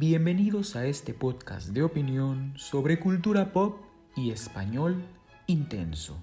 Bienvenidos a este podcast de opinión sobre cultura pop y español intenso.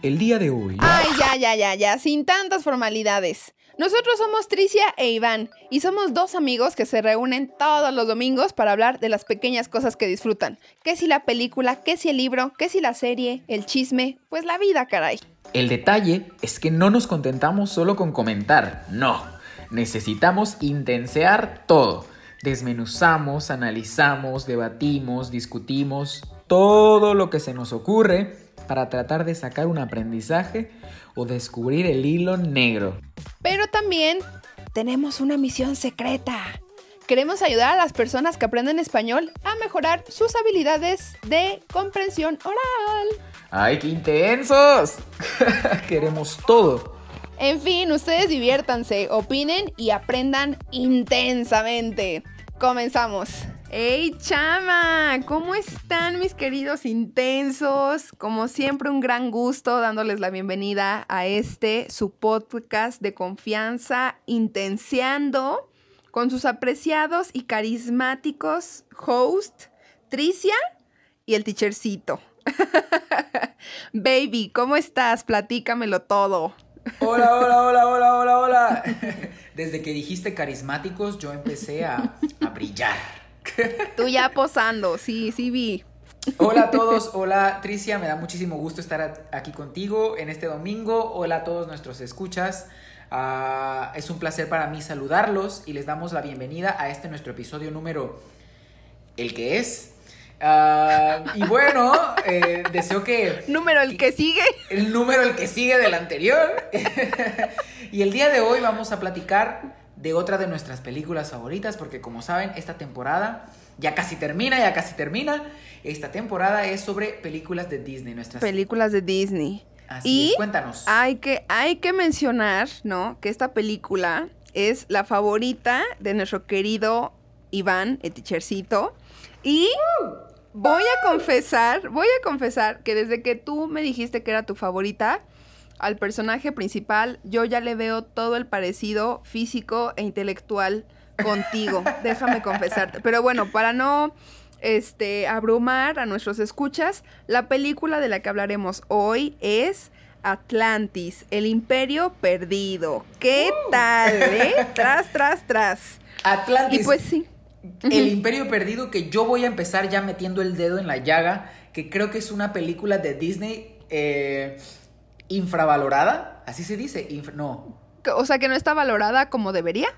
El día de hoy... Ay, ya, ya, ya, ya, sin tantas formalidades. Nosotros somos Tricia e Iván y somos dos amigos que se reúnen todos los domingos para hablar de las pequeñas cosas que disfrutan. ¿Qué si la película? ¿Qué si el libro? ¿Qué si la serie? ¿El chisme? Pues la vida, caray. El detalle es que no nos contentamos solo con comentar, no. Necesitamos intensear todo. Desmenuzamos, analizamos, debatimos, discutimos todo lo que se nos ocurre para tratar de sacar un aprendizaje o descubrir el hilo negro. Pero también tenemos una misión secreta. Queremos ayudar a las personas que aprenden español a mejorar sus habilidades de comprensión oral. ¡Ay, qué intensos! Queremos todo. En fin, ustedes diviértanse, opinen y aprendan intensamente. Comenzamos. ¡Hey chama! ¿Cómo están mis queridos intensos? Como siempre un gran gusto dándoles la bienvenida a este su podcast de confianza Intenseando con sus apreciados y carismáticos host Tricia y el teachercito. Baby, ¿cómo estás? Platícamelo todo. Hola, hola, hola, hola, hola, hola. Desde que dijiste carismáticos, yo empecé a, a brillar. Tú ya posando, sí, sí vi. Hola a todos, hola Tricia, me da muchísimo gusto estar aquí contigo en este domingo. Hola a todos nuestros escuchas. Ah, es un placer para mí saludarlos y les damos la bienvenida a este nuestro episodio número el que es. Ah, y bueno, eh, deseo que... Número el que sigue. El número el que sigue del anterior. y el día de hoy vamos a platicar de otra de nuestras películas favoritas, porque como saben, esta temporada ya casi termina, ya casi termina. Esta temporada es sobre películas de Disney, nuestras películas de Disney. Así y es, cuéntanos. Hay que, hay que mencionar, ¿no? Que esta película es la favorita de nuestro querido Iván, el teachercito. Y voy a confesar, voy a confesar que desde que tú me dijiste que era tu favorita, al personaje principal, yo ya le veo todo el parecido físico e intelectual contigo. Déjame confesarte. Pero bueno, para no este, abrumar a nuestros escuchas, la película de la que hablaremos hoy es Atlantis, el imperio perdido. ¿Qué Uh. tal, eh? Tras, tras, tras. Atlantis. Y pues sí. El Imperio Perdido, que yo voy a empezar ya metiendo el dedo en la llaga, que creo que es una película de Disney eh, infravalorada, así se dice, no, O sea, que no está valorada como debería.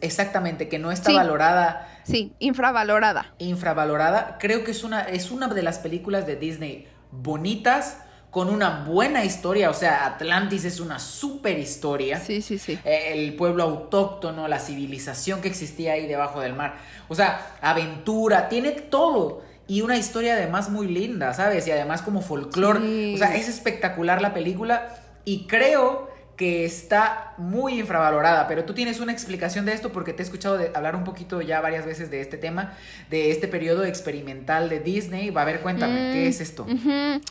exactamente, que no está Sí. valorada, Sí, infravalorada. infravalorada. Creo que es una, es una de las películas de Disney bonitas, con una buena historia, o sea, Atlantis es una super historia. Sí, sí, sí. Eh, el pueblo autóctono, la civilización que existía ahí debajo del mar. O sea, aventura, tiene todo. Y una historia además muy linda, ¿sabes? Y además como folclore. Sí. O sea, es espectacular la película y creo que está muy infravalorada, pero tú tienes una explicación de esto porque te he escuchado de- hablar un poquito ya varias veces de este tema, de este periodo experimental de Disney. Va a ver, cuéntame, ¿qué Mm, es esto?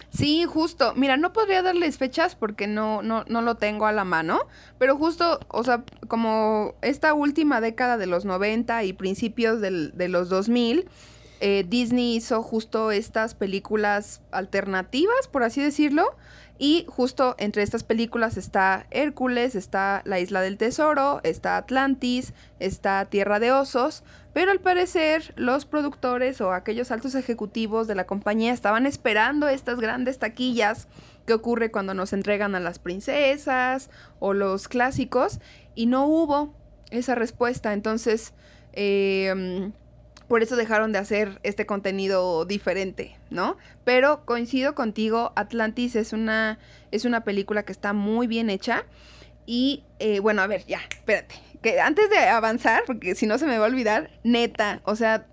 Sí, justo. Mira, no podría darles fechas porque no, no, no lo tengo a la mano, pero justo, o sea, como esta última década de los 90 y principios del- de los 2000, eh, Disney hizo justo estas películas alternativas, por así decirlo. Y justo entre estas películas está Hércules, está La Isla del Tesoro, está Atlantis, está Tierra de Osos, pero al parecer los productores o aquellos altos ejecutivos de la compañía estaban esperando estas grandes taquillas que ocurre cuando nos entregan a las princesas o los clásicos y no hubo esa respuesta. Entonces, eh, por eso dejaron de hacer este contenido diferente, ¿no? Pero coincido contigo, Atlantis es una, es una película que está muy bien hecha. Y eh, bueno, a ver, ya, espérate. Que antes de avanzar, porque si no se me va a olvidar, neta, o sea,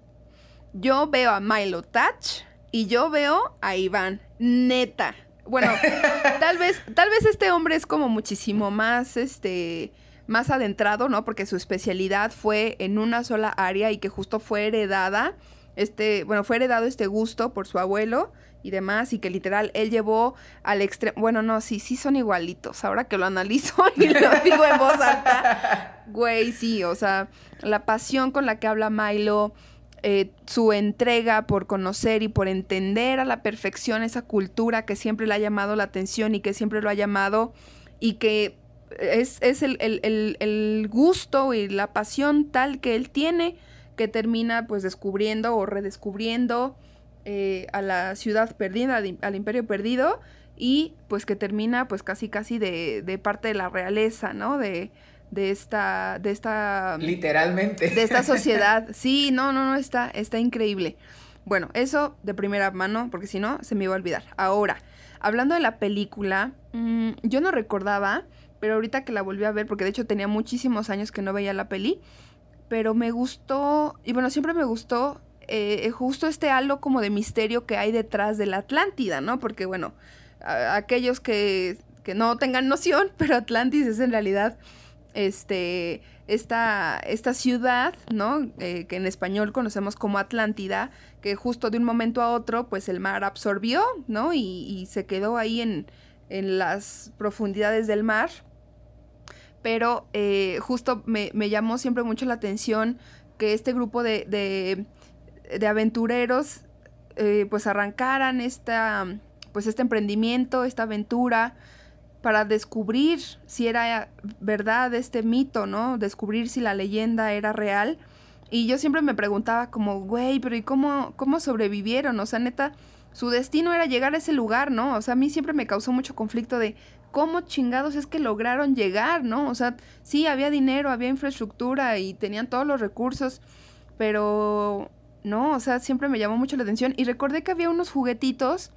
yo veo a Milo Touch y yo veo a Iván, neta. Bueno, tal vez, tal vez este hombre es como muchísimo más, este, más adentrado, ¿no? Porque su especialidad fue en una sola área y que justo fue heredada, este, bueno, fue heredado este gusto por su abuelo y demás, y que literal él llevó al extremo, bueno, no, sí, sí son igualitos, ahora que lo analizo y lo digo en voz alta, güey, sí, o sea, la pasión con la que habla Milo, eh, su entrega por conocer y por entender a la perfección esa cultura que siempre le ha llamado la atención y que siempre lo ha llamado y que es, el, gusto y la pasión tal que él tiene que termina pues descubriendo o redescubriendo eh, a la ciudad perdida, al, imperio perdido y pues que termina pues casi casi de, de parte de la realeza, ¿no? De, de esta, de esta... Literalmente. De esta sociedad. Sí, no, no, no, está, está increíble. Bueno, eso de primera mano, porque si no, se me iba a olvidar. Ahora, hablando de la película, mm, yo no recordaba, pero ahorita que la volví a ver, porque de hecho tenía muchísimos años que no veía la peli, pero me gustó, y bueno, siempre me gustó eh, justo este halo como de misterio que hay detrás de la Atlántida, ¿no? Porque bueno, aquellos que, que no tengan noción, pero Atlantis es en realidad este, esta, esta ciudad, ¿no? Eh, que en español conocemos como Atlántida, que justo de un momento a otro, pues el mar absorbió, ¿no? Y, se quedó ahí en, en, las profundidades del mar. Pero eh, justo me, llamó siempre mucho la atención que este grupo de, de, aventureros, eh, pues arrancaran esta, pues este emprendimiento, esta aventura, para descubrir si era verdad este mito, ¿no? Descubrir si la leyenda era real. Y yo siempre me preguntaba como, güey, pero ¿y cómo, cómo sobrevivieron? O sea, neta, su destino era llegar a ese lugar, ¿no? O sea, a mí siempre me causó mucho conflicto de cómo chingados es que lograron llegar, ¿no? O sea, sí, había dinero, había infraestructura y tenían todos los recursos, pero no, o sea, siempre me llamó mucho la atención. Y recordé que había unos juguetitos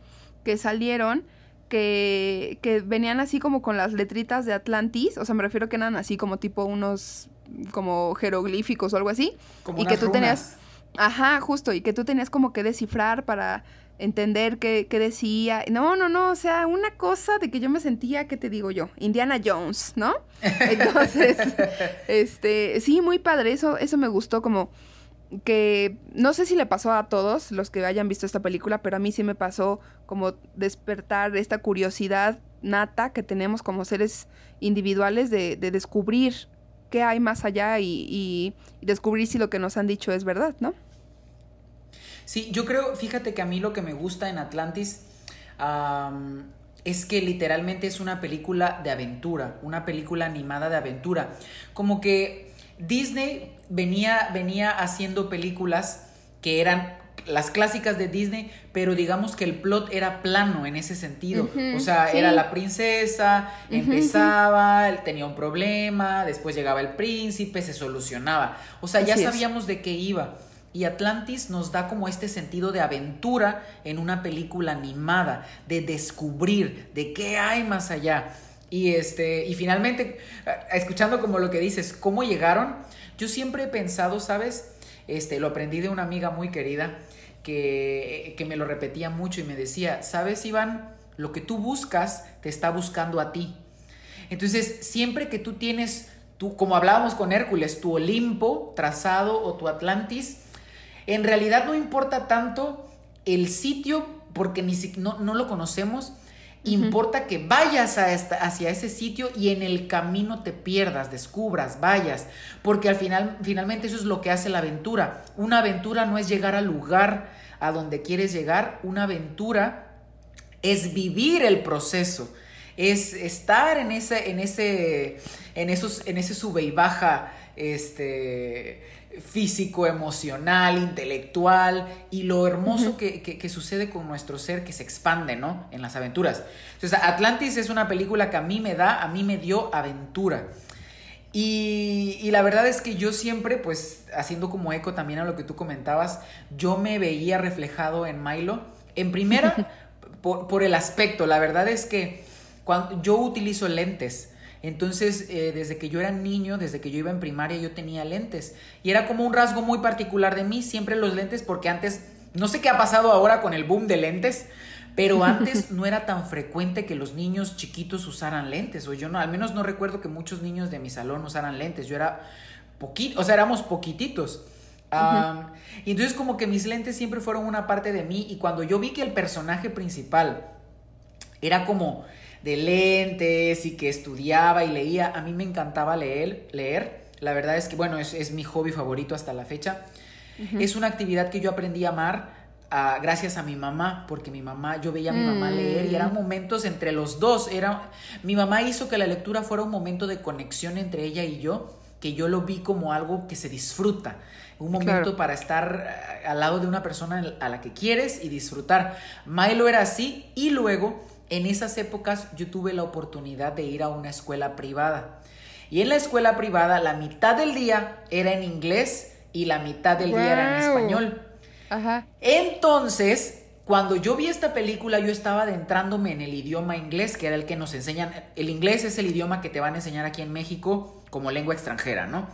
que salieron que, venían así como con las letritas de Atlantis, o sea, me refiero que eran así como tipo unos como jeroglíficos o algo así, y que tú tenías, ajá, justo, y que tú tenías como que descifrar para entender qué, qué, decía. No, no, no, o sea, una cosa de que yo me sentía, ¿qué te digo yo? Indiana Jones, ¿no? Entonces, este, sí, muy padre, eso, eso me gustó como que no sé si le pasó a todos los que hayan visto esta película, pero a mí sí me pasó como despertar esta curiosidad nata que tenemos como seres individuales de, descubrir qué hay más allá y, descubrir si lo que nos han dicho es verdad, ¿no? Sí, yo creo, fíjate que a mí lo que me gusta en Atlantis es que literalmente es una película de aventura, una película animada de aventura. Como que Disney venía, venía haciendo películas que eran las clásicas de Disney, pero digamos que el plot era plano en ese sentido. o sea, era la princesa, empezaba, tenía un problema, después llegaba el príncipe, se solucionaba. O sea, ya sabíamos de qué iba. Y Atlantis nos da como este sentido de aventura en una película animada, de descubrir de qué hay más allá. Y este, y finalmente, escuchando como lo que dices, cómo llegaron, yo siempre he pensado, ¿sabes? Este, lo aprendí de una amiga muy querida que, que me lo repetía mucho y me decía, ¿sabes, Iván? Lo que tú buscas te está buscando a ti. Entonces, siempre que tú tienes, tú, como hablábamos con Hércules, tu Olimpo trazado o tu Atlantis, en realidad no importa tanto el sitio porque ni no, no lo conocemos, Importa que vayas a hacia ese sitio y en el camino te pierdas, descubras, vayas, porque al final, finalmente eso es lo que hace la aventura. Una aventura no es llegar al lugar a donde quieres llegar, una aventura es vivir el proceso, es estar en ese, en ese, en esos, en ese sube y baja, este físico, emocional, intelectual y lo hermoso que, sucede con nuestro ser que se expande, ¿no? En las aventuras. Entonces, Atlantis es una película que a mí me da, a mí me dio aventura. Y, y, la verdad es que yo siempre, pues, haciendo como eco también a lo que tú comentabas, yo me veía reflejado en Milo. En primera, por, por el aspecto, la verdad es que cuando yo utilizo lentes, entonces, eh, desde que yo era niño, desde que yo iba en primaria, yo tenía lentes. Y era como un rasgo muy particular de mí, siempre los lentes, porque antes, no sé qué ha pasado ahora con el boom de lentes, pero antes no era tan frecuente que los niños chiquitos usaran lentes. O yo no, al menos no recuerdo que muchos niños de mi salón usaran lentes. Yo era poquito, o sea, éramos poquititos. Y entonces como que mis lentes siempre fueron una parte de mí y cuando yo vi que el personaje principal era como de lentes y que estudiaba y leía, a mí me encantaba leer, leer. La verdad es que, bueno, es, mi hobby favorito hasta la fecha. Es una actividad que yo aprendí a amar gracias a mi mamá, porque mi mamá, yo veía a mi mamá leer y eran mm. momentos entre los dos. Era, mi mamá hizo que la lectura fuera un momento de conexión entre ella y yo, que yo lo vi como algo que se disfruta, un momento para estar eh, al lado de una persona a la que quieres y disfrutar. Milo era así y luego en esas épocas yo tuve la oportunidad de ir a una escuela privada. Y en la escuela privada la mitad del día era en inglés y la mitad del día era en español. Entonces, cuando yo vi esta película, yo estaba adentrándome en el idioma inglés, que era el que nos enseñan. El inglés es el idioma que te van a enseñar aquí en México como lengua extranjera, ¿no?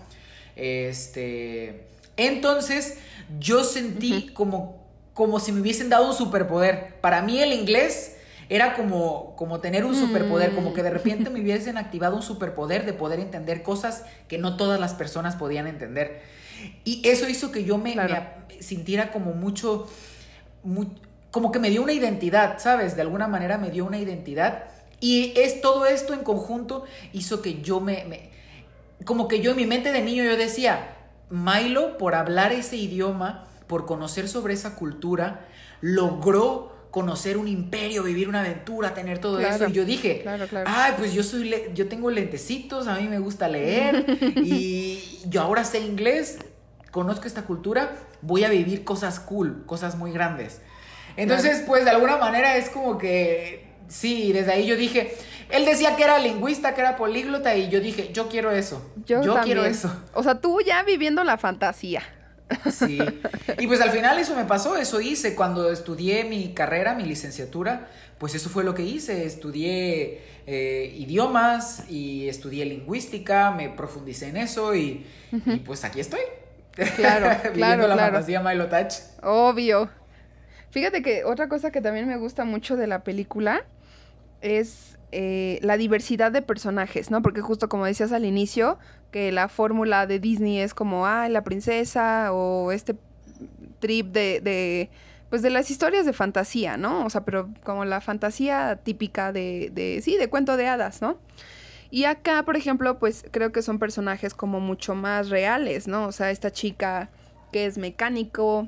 Este. Entonces, yo sentí como, como si me hubiesen dado un superpoder. Para mí, el inglés era como, como tener un superpoder, como que de repente me hubiesen activado un superpoder de poder entender cosas que no todas las personas podían entender. Y eso hizo que yo me, sintiera como mucho, como que me dio una identidad, ¿sabes? De alguna manera me dio una identidad. Y es todo esto en conjunto hizo que yo me, como que yo en mi mente de niño yo decía, Milo por hablar ese idioma, por conocer sobre esa cultura, logró conocer un imperio, vivir una aventura, tener todo eso. Y yo dije, ay, pues yo soy, yo tengo lentecitos, a mí me gusta leer y yo ahora sé inglés, conozco esta cultura, voy a vivir cosas cool, cosas muy grandes. Entonces, pues de alguna manera es como que, sí, desde ahí yo dije, él decía que era lingüista, que era políglota y yo dije, yo quiero eso. Yo, quiero eso. O sea, tú ya viviendo la fantasía. Sí. Y pues al final eso me pasó, eso hice. Cuando estudié mi carrera, mi licenciatura, pues eso fue lo que hice. Estudié eh, idiomas y estudié lingüística, me profundicé en eso y, y pues aquí estoy. Claro, claro, la fantasía Milo Touch. Obvio. Fíjate que otra cosa que también me gusta mucho de la película es eh, la diversidad de personajes, ¿no? Porque justo como decías al inicio, que la fórmula de Disney es como, ah, la princesa o este trip de, de, pues de las historias de fantasía, ¿no? O sea, pero como la fantasía típica de, de, sí, de cuento de hadas, ¿no? Y acá, por ejemplo, pues creo que son personajes como mucho más reales, ¿no? O sea, esta chica que es mecánico,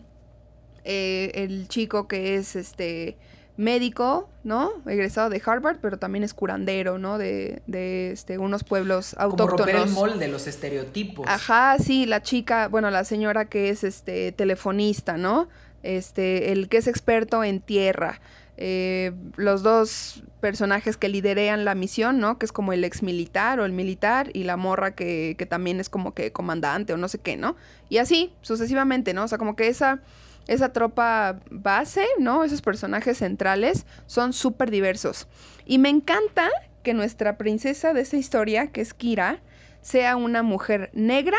eh, el chico que es este médico, ¿no? Egresado de Harvard, pero también es curandero, ¿no? De, de este, unos pueblos autóctonos. Como romper el molde, los estereotipos. Ajá, sí, la chica, bueno, la señora que es este telefonista, ¿no? Este, el que es experto en tierra. Eh, los dos personajes que liderean la misión, ¿no? Que es como el ex militar o el militar y la morra que, que también es como que comandante o no sé qué, ¿no? Y así, sucesivamente, ¿no? O sea, como que esa, esa tropa base, ¿no? Esos personajes centrales son súper diversos. Y me encanta que nuestra princesa de esa historia, que es Kira, sea una mujer negra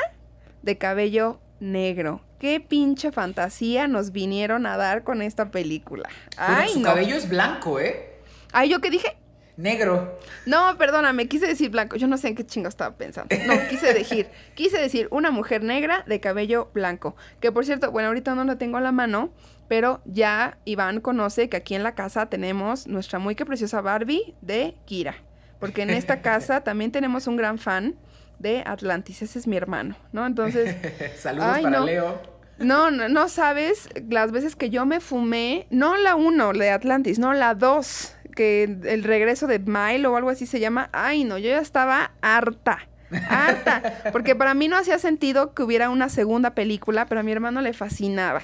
de cabello negro qué pinche fantasía nos vinieron a dar con esta película. Ay, su cabello es blanco, ¿eh? Ay, ¿yo qué dije? Negro. No, perdóname, quise decir blanco. Yo no sé en qué chingo estaba pensando. No, quise decir, quise decir una mujer negra de cabello blanco. Que por cierto, bueno, ahorita no la tengo a la mano, pero ya Iván conoce que aquí en la casa tenemos nuestra muy que preciosa Barbie de Kira. Porque en esta casa también tenemos un gran fan de Atlantis. Ese es mi hermano, ¿no? Entonces. Saludos para Leo. No, no, no sabes las veces que yo me fumé, no la uno, la de Atlantis, no la dos, que el regreso de Mile o algo así se llama. Ay, no, yo ya estaba harta. Harta. Porque para mí no hacía sentido que hubiera una segunda película, pero a mi hermano le fascinaba.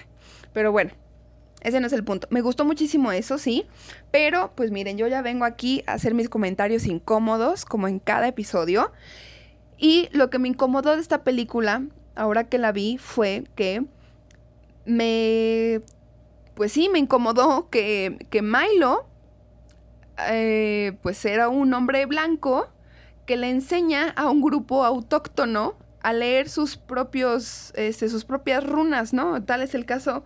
Pero bueno, ese no es el punto. Me gustó muchísimo eso, sí. Pero, pues miren, yo ya vengo aquí a hacer mis comentarios incómodos, como en cada episodio. Y lo que me incomodó de esta película, ahora que la vi, fue que me, pues sí, me incomodó que, que Milo, eh, pues era un hombre blanco que le enseña a un grupo autóctono a leer sus propios, este, sus propias runas, ¿no? Tal es el caso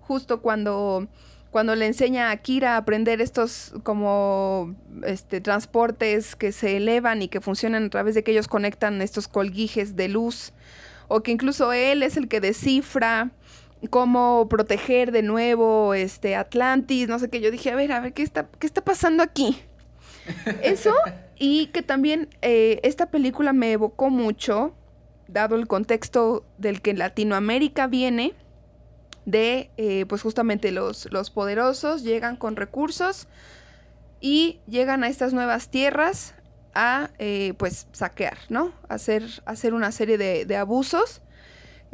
justo cuando, cuando le enseña a Kira a aprender estos como este, transportes que se elevan y que funcionan a través de que ellos conectan estos colguijes de luz o que incluso él es el que descifra cómo proteger de nuevo este Atlantis, no sé qué. Yo dije, a ver, a ver, ¿qué está, qué está pasando aquí? Eso, y que también eh, esta película me evocó mucho, dado el contexto del que Latinoamérica viene, de eh, pues justamente los, los poderosos llegan con recursos y llegan a estas nuevas tierras a eh, pues saquear, ¿no? Hacer, hacer una serie de, de abusos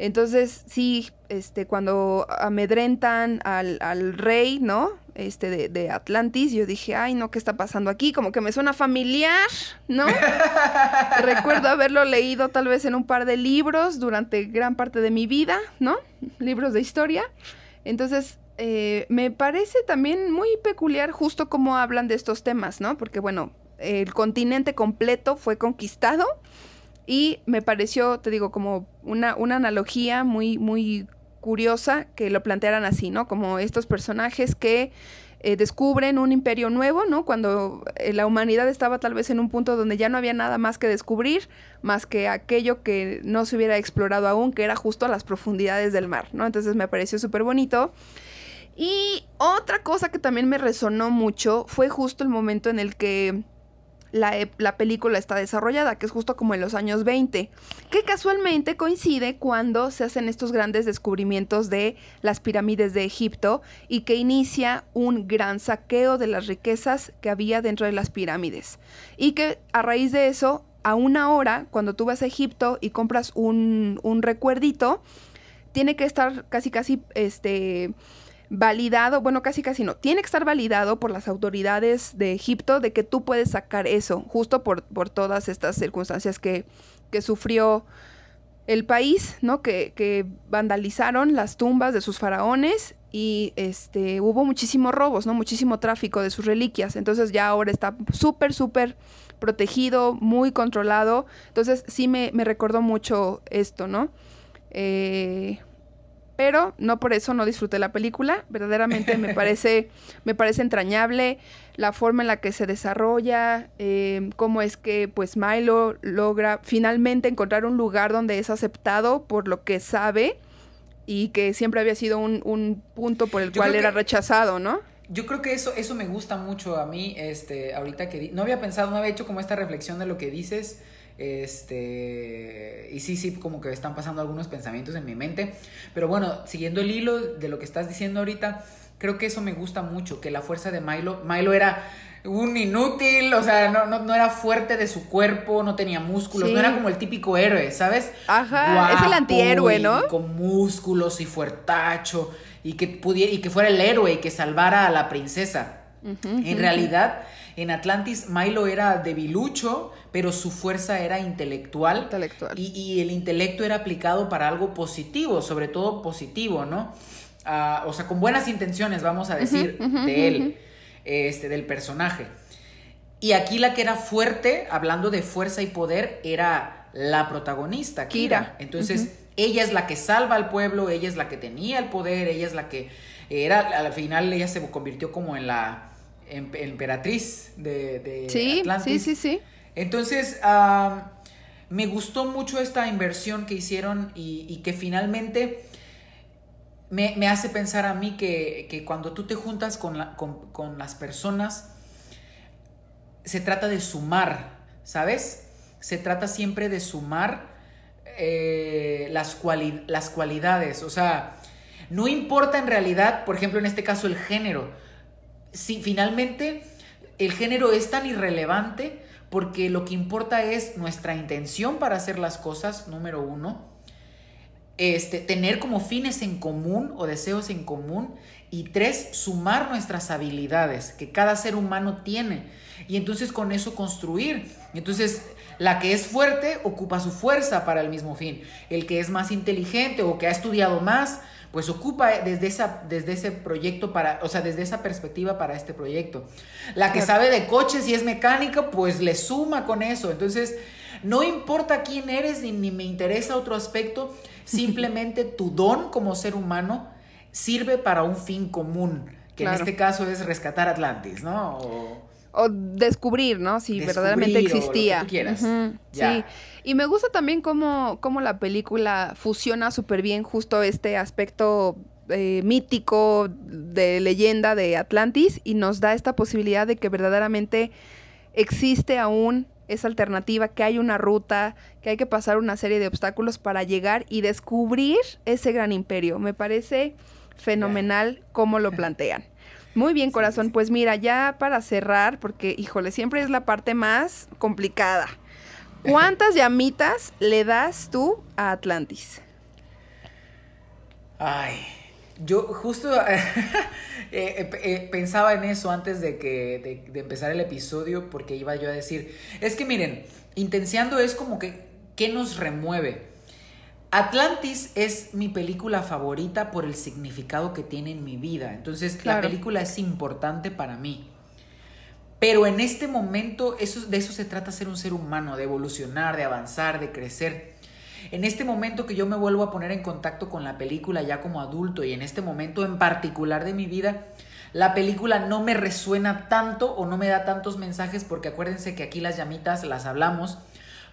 entonces, sí, este, cuando amedrentan al, al rey, ¿no? Este, de, de, Atlantis, yo dije, ay, no, ¿qué está pasando aquí? Como que me suena familiar, ¿no? Recuerdo haberlo leído tal vez en un par de libros durante gran parte de mi vida, ¿no? Libros de historia. Entonces, eh, me parece también muy peculiar justo cómo hablan de estos temas, ¿no? Porque, bueno, el continente completo fue conquistado y me pareció, te digo, como una, una analogía muy, muy curiosa que lo plantearan así, ¿no? Como estos personajes que eh, descubren un imperio nuevo, ¿no? Cuando eh, la humanidad estaba tal vez en un punto donde ya no había nada más que descubrir, más que aquello que no se hubiera explorado aún, que era justo a las profundidades del mar, ¿no? Entonces me pareció súper bonito. Y otra cosa que también me resonó mucho fue justo el momento en el que la, película está desarrollada, que es justo como en los años 20, que casualmente coincide cuando se hacen estos grandes descubrimientos de las pirámides de Egipto y que inicia un gran saqueo de las riquezas que había dentro de las pirámides. Y que a raíz de eso, a una hora, cuando tú vas a Egipto y compras un, un recuerdito, tiene que estar casi casi este validado, bueno, casi casi no, tiene que estar validado por las autoridades de Egipto de que tú puedes sacar eso, justo por, por todas estas circunstancias que, que sufrió el país, ¿no? Que, que, vandalizaron las tumbas de sus faraones y este, hubo muchísimos robos, ¿no? Muchísimo tráfico de sus reliquias. Entonces ya ahora está súper, súper protegido, muy controlado. Entonces sí me, me recordó mucho esto, ¿no? Eh, pero no por eso no disfruté la película. Verdaderamente me parece, me parece entrañable la forma en la que se desarrolla, eh, cómo es que pues Milo logra finalmente encontrar un lugar donde es aceptado por lo que sabe y que siempre había sido un, punto por el cual era rechazado, ¿no? Yo creo que eso, eso me gusta mucho a mí, este, ahorita que no había pensado, no había hecho como esta reflexión de lo que dices. Este, y sí, sí, como que están pasando algunos pensamientos en mi mente. Pero bueno, siguiendo el hilo de lo que estás diciendo ahorita, creo que eso me gusta mucho, que la fuerza de Milo, Milo era un inútil, o sea, no, no, era fuerte de su cuerpo, no tenía músculos, no era como el típico héroe, ¿sabes? Ajá, es el antihéroe, ¿no? con músculos y fuertacho, y que, pudiera, y que fuera el héroe y que salvara a la princesa. en realidad en Atlantis, Milo era debilucho, pero su fuerza era intelectual. Intelectual. Y, el intelecto era aplicado para algo positivo, sobre todo positivo, ¿no? Ah, o sea, con buenas intenciones, vamos a decir, de él, este, del personaje. Y aquí la que era fuerte, hablando de fuerza y poder, era la protagonista, Kira. Entonces, ella es la que salva al pueblo, ella es la que tenía el poder, ella es la que era, al final ella se convirtió como en la emperatriz de, de sí, Atlantis. Sí, sí, sí. Entonces, me gustó mucho esta inversión que hicieron y, que finalmente me, hace pensar a mí que, cuando tú te juntas con, con, las personas, se trata de sumar, ¿sabes? Se trata siempre de sumar eh, las, las cualidades. O sea, no importa en realidad, por ejemplo, en este caso, el género si finalmente el género es tan irrelevante porque lo que importa es nuestra intención para hacer las cosas, número uno, este, tener como fines en común o deseos en común y tres, sumar nuestras habilidades que cada ser humano tiene y entonces con eso construir. Entonces, la que es fuerte ocupa su fuerza para el mismo fin. El que es más inteligente o que ha estudiado más pues ocupa desde, esa, desde ese proyecto para, o sea, desde esa perspectiva para este proyecto. La que sabe de coches y es mecánica, pues le suma con eso. Entonces, no importa quién eres ni, me interesa otro aspecto, simplemente tu don como ser humano sirve para un fin común, que en este caso es rescatar Atlantis, ¿no? o descubrir, ¿no? Si verdaderamente existía. Sí. Y me gusta también cómo, cómo la película fusiona súper bien justo este aspecto eh, mítico de leyenda de Atlantis y nos da esta posibilidad de que verdaderamente existe aún esa alternativa, que hay una ruta, que hay que pasar una serie de obstáculos para llegar y descubrir ese gran imperio. Me parece fenomenal cómo lo plantean. Muy bien, corazón. Pues mira, ya para cerrar, porque, híjole, siempre es la parte más complicada. ¿Cuántas llamitas le das tú a Atlantis? Ay, yo justo eh, eh, eh, pensaba en eso antes de, que, de, empezar el episodio, porque iba yo a decir, es que miren, Intenciando es como que, ¿qué nos remueve? Atlantis es mi película favorita por el significado que tiene en mi vida. Entonces, la película es importante para mí. Pero en este momento, eso, de eso se trata ser un ser humano, de evolucionar, de avanzar, de crecer. En este momento que yo me vuelvo a poner en contacto con la película ya como adulto y en este momento en particular de mi vida, la película no me resuena tanto o no me da tantos mensajes porque acuérdense que aquí las llamitas las hablamos.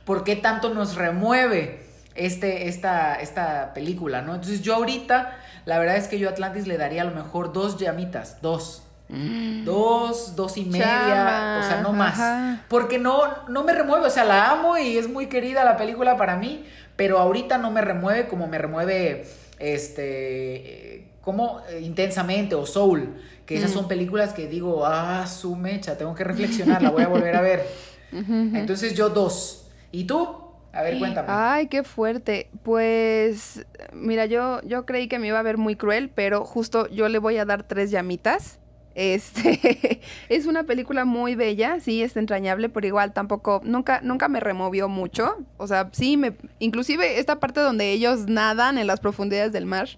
¿Por qué tanto nos remueve? Este, esta, esta película, ¿no? Entonces yo ahorita, la verdad es que yo a Atlantis le daría a lo mejor dos llamitas, dos. Mm. Dos, dos y media, o sea, no más. Porque no, no me remueve, o sea, la amo y es muy querida la película para mí, pero ahorita no me remueve como me remueve, este, como eh, intensamente o Soul, que esas mm. son películas que digo, ah, su mecha, tengo que reflexionar, la voy a volver a ver. Entonces yo dos. ¿Y tú? A ver, cuéntame. Ay, qué fuerte. Pues, mira, yo, yo creí que me iba a ver muy cruel, pero justo yo le voy a dar tres llamitas. Este es una película muy bella, sí, es entrañable, pero igual tampoco, nunca, nunca me removió mucho. O sea, sí, me, inclusive esta parte donde ellos nadan en las profundidades del mar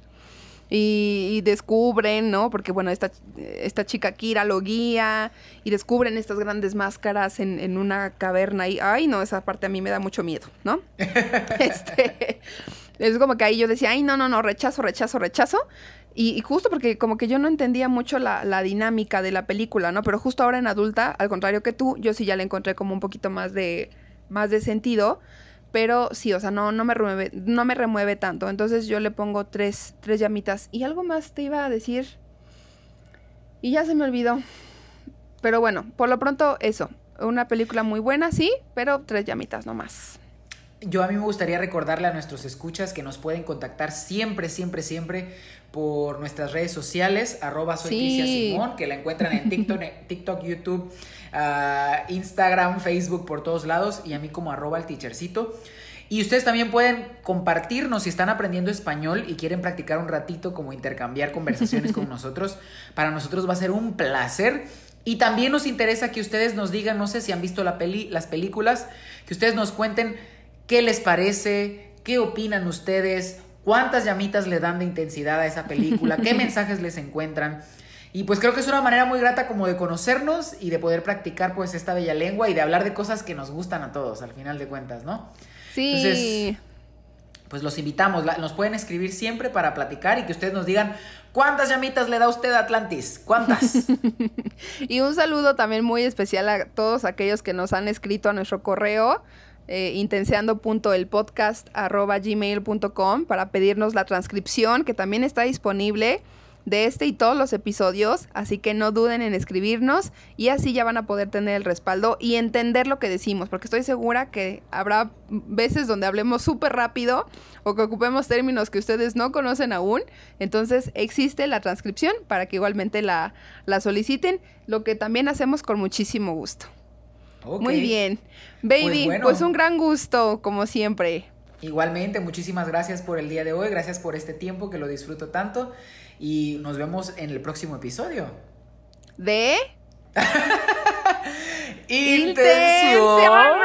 y, descubren, ¿no? Porque bueno, esta, esta chica Kira lo guía y descubren estas grandes máscaras en, en, una caverna y, ay, no, esa parte a mí me da mucho miedo, ¿no? este, es como que ahí yo decía, ay, no, no, no, rechazo, rechazo, rechazo. Y, justo porque como que yo no entendía mucho la, la, dinámica de la película, ¿no? Pero justo ahora en adulta, al contrario que tú, yo sí ya le encontré como un poquito más de, más de sentido. Pero sí, o sea, no, no, me remueve, no me remueve tanto. Entonces yo le pongo tres, tres llamitas. Y algo más te iba a decir. Y ya se me olvidó. Pero bueno, por lo pronto eso. Una película muy buena, sí, pero tres llamitas nomás. Yo a mí me gustaría recordarle a nuestros escuchas que nos pueden contactar siempre, siempre, siempre por nuestras redes sociales, arroba soy Simón, que la encuentran en TikTok, TikTok YouTube, ah, Instagram, Facebook, por todos lados, y a mí como arroba el teachercito. Y ustedes también pueden compartirnos si están aprendiendo español y quieren practicar un ratito, como intercambiar conversaciones con nosotros. Para nosotros va a ser un placer. Y también nos interesa que ustedes nos digan, no sé si han visto la peli, las películas, que ustedes nos cuenten qué les parece, qué opinan ustedes, cuántas llamitas le dan de intensidad a esa película, qué mensajes les encuentran. Y pues creo que es una manera muy grata como de conocernos y de poder practicar pues esta bella lengua y de hablar de cosas que nos gustan a todos al final de cuentas, ¿no? Sí. Entonces, pues los invitamos, nos pueden escribir siempre para platicar y que ustedes nos digan cuántas llamitas le da usted a Atlantis, cuántas. y un saludo también muy especial a todos aquellos que nos han escrito a nuestro correo eh, gmail.com para pedirnos la transcripción que también está disponible de este y todos los episodios, así que no duden en escribirnos y así ya van a poder tener el respaldo y entender lo que decimos, porque estoy segura que habrá veces donde hablemos súper rápido o que ocupemos términos que ustedes no conocen aún, entonces existe la transcripción para que igualmente la, la soliciten, lo que también hacemos con muchísimo gusto. Muy bien. Baby, pues, pues un gran gusto, como siempre. Igualmente, muchísimas gracias por el día de hoy, gracias por este tiempo que lo disfruto tanto y nos vemos en el próximo episodio. De... Intención.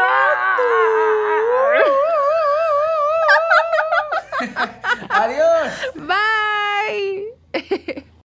Adiós. Bye.